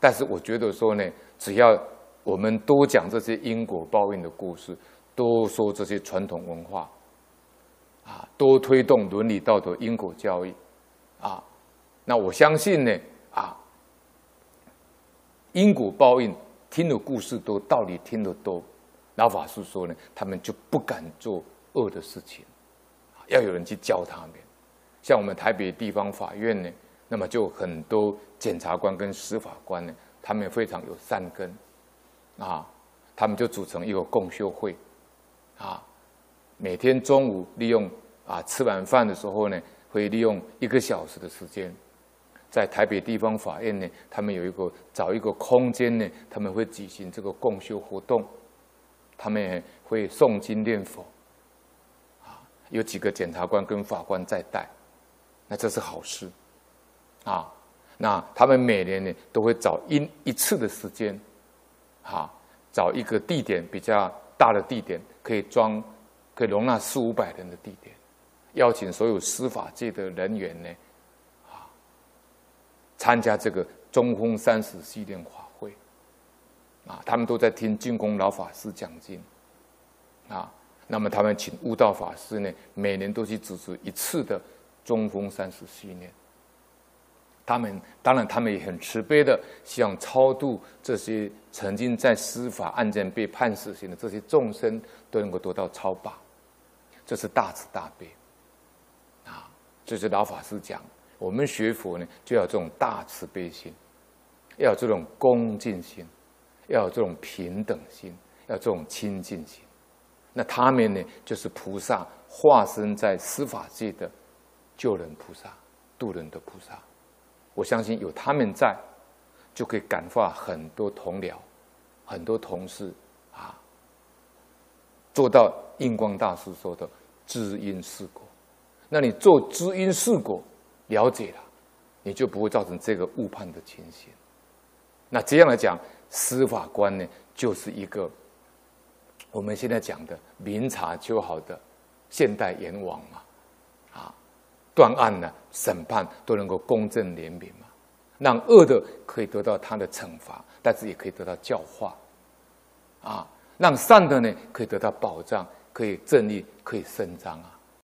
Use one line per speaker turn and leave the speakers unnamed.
但是我觉得说呢，只要我们多讲这些因果报应的故事，多说这些传统文化，啊，多推动伦理道德、因果教育，啊，那我相信呢，啊，因果报应听的故事多，道理听得多，老法师说呢，他们就不敢做恶的事情，要有人去教他们。像我们台北地方法院呢，那么就很多检察官跟司法官呢，他们非常有善根，啊，他们就组成一个共修会，啊，每天中午利用啊吃完饭的时候呢，会利用一个小时的时间，在台北地方法院呢，他们有一个找一个空间呢，他们会举行这个共修活动，他们也会诵经念佛，啊，有几个检察官跟法官在带。那这是好事，啊，那他们每年呢都会找一一次的时间，啊，找一个地点比较大的地点，可以装，可以容纳四五百人的地点，邀请所有司法界的人员呢，啊，参加这个中风三十系列法会，啊，他们都在听净空老法师讲经，啊，那么他们请悟道法师呢，每年都去主持一次的。中风三十系列，他们当然，他们也很慈悲的，希望超度这些曾经在司法案件被判死刑的这些众生，都能够得到超拔，这是大慈大悲啊！这是老法师讲，我们学佛呢，就要这种大慈悲心，要有这种恭敬心，要有这种平等心，要这种亲近心。那他们呢，就是菩萨化身在司法界的。救人菩萨，渡人的菩萨，我相信有他们在，就可以感化很多同僚、很多同事啊，做到印光大师说的知因识果。那你做知因识果，了解了，你就不会造成这个误判的情形。那这样来讲，司法官呢，就是一个我们现在讲的明察秋毫的现代阎王嘛。啊断案呢，审判都能够公正廉明嘛，让恶的可以得到他的惩罚，但是也可以得到教化，啊，让善的呢可以得到保障，可以正义可以伸张啊。